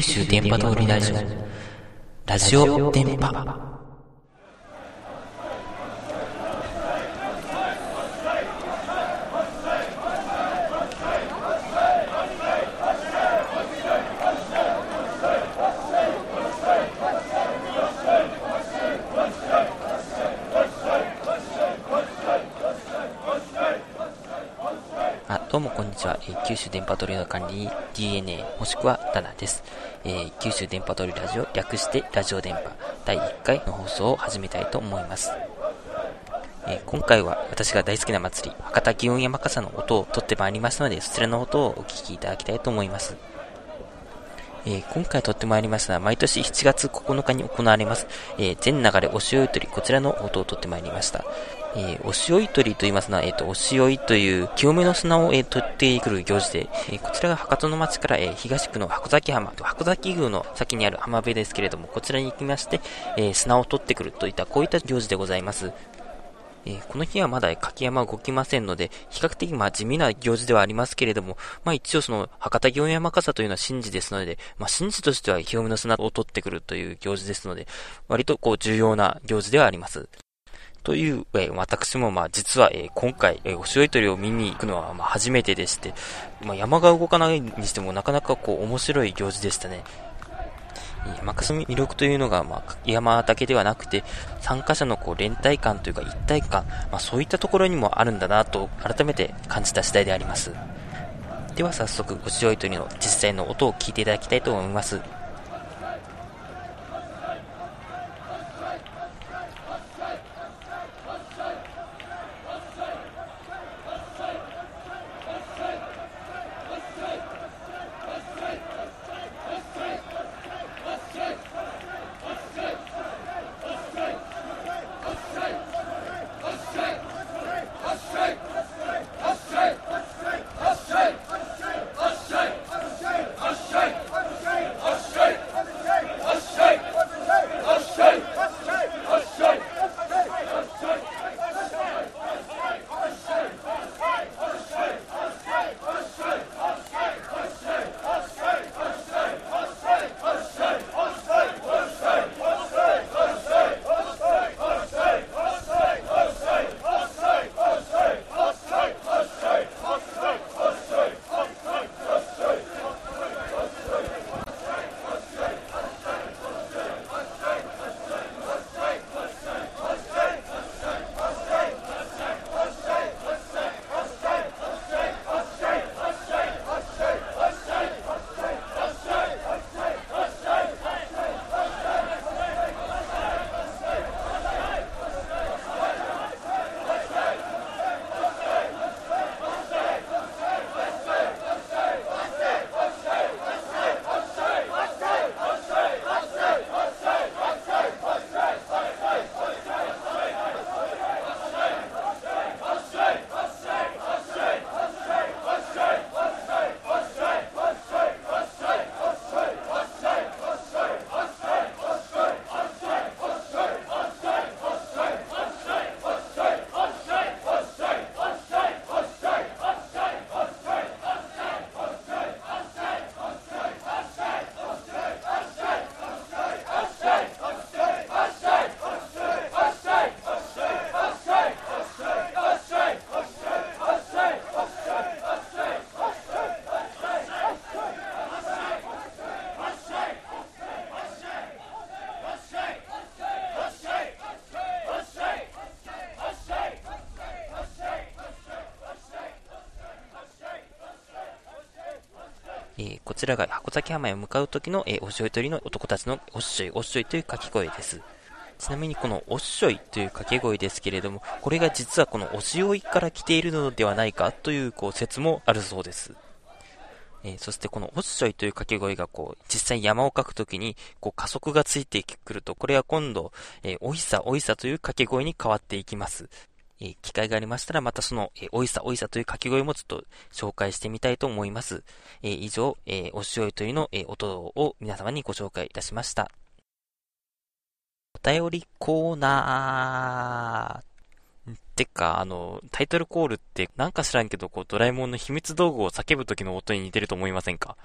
九州電波通りラジオラジオ電波あ、どうもこんにちは。えー九州電波取りの管理 DNA もしくはダナです。えー九州電波取りラジオ略してラジオ電波第1回の放送を始めたいと思います。えー今回は私が大好きな祭り、博多祇園山笠の音を取ってまいりましたので、そちらの音をお聞きいただきたいと思います。えー今回撮ってまいりましたのは、毎年7月9日に行われます、えー全流れおしおいとり、こちらの音を撮ってまいりました。えー、おしおいとりと言いますのは、えっ、と、おしおいという清めの砂を、えー取ってくる行事で、えーこちらが博多の町から、えー東区の箱崎浜、箱崎宮の先にある浜辺ですけれども、こちらに行きまして、えー砂を取ってくるといった、こういった行事でございます。えーこの日はまだ柿山動きませんので、比較的まあ地味な行事ではありますけれども、まあ一応その博多祇園山笠というのは神事ですので、まあ神事としては清めの砂を取ってくるという行事ですので、割とこう重要な行事ではあります。という、えー私もまあ実は、えー今回、えーおしおい鳥を見に行くのはまあ初めてでして、まあ、山が動かないにしてもなかなかこう面白い行事でしたね。山笠の魅力というのが、まあ、山だけではなくて、参加者のこう連帯感というか一体感、まあ、そういったところにもあるんだなと改めて感じた次第であります。では早速、おしおい鳥の実際の音を聞いていただきたいと思います。こちらが箱崎浜へ向かう時の、えーおしょい鳥の男たちのおっしょいおっしょいという掛け声です。ちなみにこのおっしょいという掛け声ですけれども、これが実はこのおしおいから来ているのではないかというこう説もあるそうです。えーそしてこのおっしょいという掛け声がこう、実際山を描くときに、こう加速がついてくると、これは今度、えーおいさおいさという掛け声に変わっていきます。え機会がありましたら、またその、えーおいさおいさという掛け声もちょっと紹介してみたいと思います。え以上、えおしおいというの、え音を皆様にご紹介いたしました。お便りコーナー。てか、あの、タイトルコールってなんか知らんけど、こう、ドラえもんの秘密道具を叫ぶ時の音に似てると思いませんか？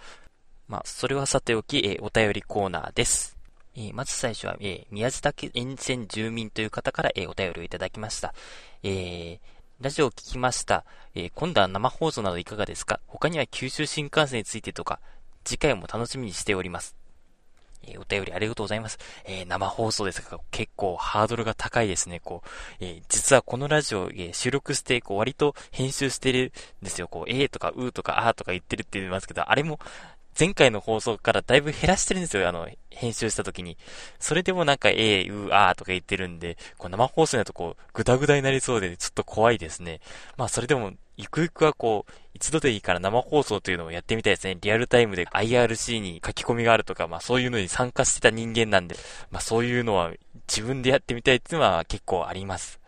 まあ、それはさておき、え、お便りコーナーです。え、まず最初は、え、宮地岳沿線住民という方から、え、お便りをいただきました。えー、ラジオを聞きました。え、今度は生放送などいかがですか？他には九州新幹線についてとか、次回も楽しみにしております。えー、お便りありがとうございます。えー、生放送ですが、結構ハードルが高いですね。こう、えー、実はこのラジオ、え収録して、こう、割と編集してるんですよ。こう、えーとか、うーとか、あーとか言ってるって言いますけど、あれも、前回の放送からだいぶ減らしてるんですよ、あの、編集した時に。それでもなんか、えー、うー、あーとか言ってるんで、こう生放送だとこう、ぐだぐだになりそうで、ちょっと怖いですね。まあ、それでも、ゆくゆくはこう、一度でいいから生放送というのをやってみたいですね。リアルタイムで IRC に書き込みがあるとか、まあそういうのに参加してた人間なんで、まあそういうのは自分でやってみたいっていうのは結構あります。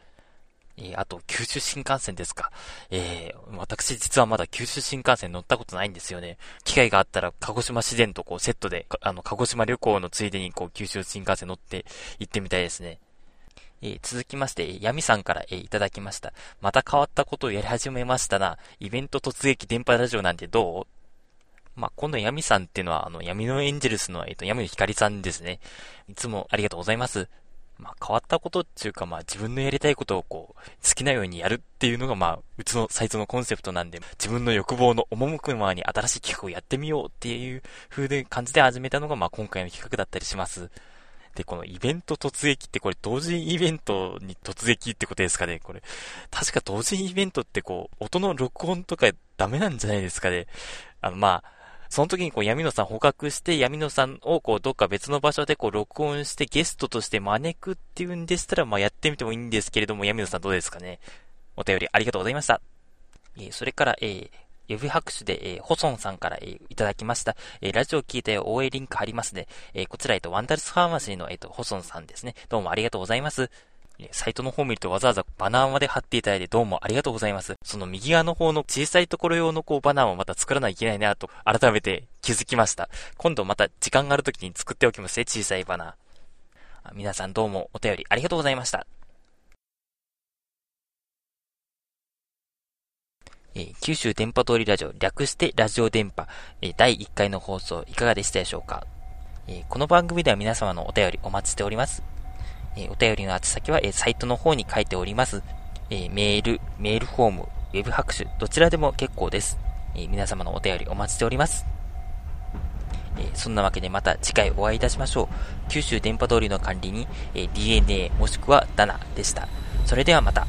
えー、あと、九州新幹線ですか。えー、私実はまだ九州新幹線乗ったことないんですよね。機会があったら、鹿児島自然とこうセットで、あの、鹿児島旅行のついでにこう、九州新幹線乗って行ってみたいですね。えー、続きまして、闇さんから、えー、いただきました。また変わったことをやり始めましたな。イベント突撃電波ラジオなんてどう？まあ、今度闇さんっていうのは、あの、闇のエンジェルスの、えっ、ー、と、闇の光さんですね。いつもありがとうございます。まあ、変わったことっていうか、まあ、自分のやりたいことをこう、好きなようにやるっていうのが、まあ、うちのサイトのコンセプトなんで、自分の欲望の赴くままに新しい企画をやってみようっていう風で感じで始めたのが、まあ、今回の企画だったりします。で、このイベント突撃ってこれ同時イベントに突撃ってことですかねこれ、確か同時イベントってこう、音の録音とかダメなんじゃないですかねあの、まあ、その時にこう闇野さん捕獲して、闇野さんをこうどっか別の場所でこう録音してゲストとして招くっていうんでしたら、まあやってみてもいいんですけれども、闇野さんどうですかねお便りありがとうございました。えー、それから、えー、指拍手で、えー、ホソンさんから、えー、いただきました。えー、ラジオ聞いたよ、応援リンク貼りますね。えー、こちら、えっ、と、ワンダルスファーマシーの、えっ、と、ホソンさんですね。どうもありがとうございます。サイトの方を見るとわざわざバナーまで貼っていただいてどうもありがとうございます。その右側の方の小さいところ用のこうバナーをまた作らないといけないなと改めて気づきました。今度また時間がある時に作っておきますね、小さいバナー。皆さんどうもお便りありがとうございました。え、九州電波通りラジオ、略してラジオ電波、え、第1回の放送いかがでしたでしょうか、え、この番組では皆様のお便りお待ちしております。えお便りの宛先は、えサイトの方に書いております。えメール、メールフォーム、ウェブ拍手、どちらでも結構です。え皆様のお便りお待ちしております。えそんなわけでまた次回お会いいたしましょう。九州電波通りの管理に、え DNA もしくはダナでした。それではまた。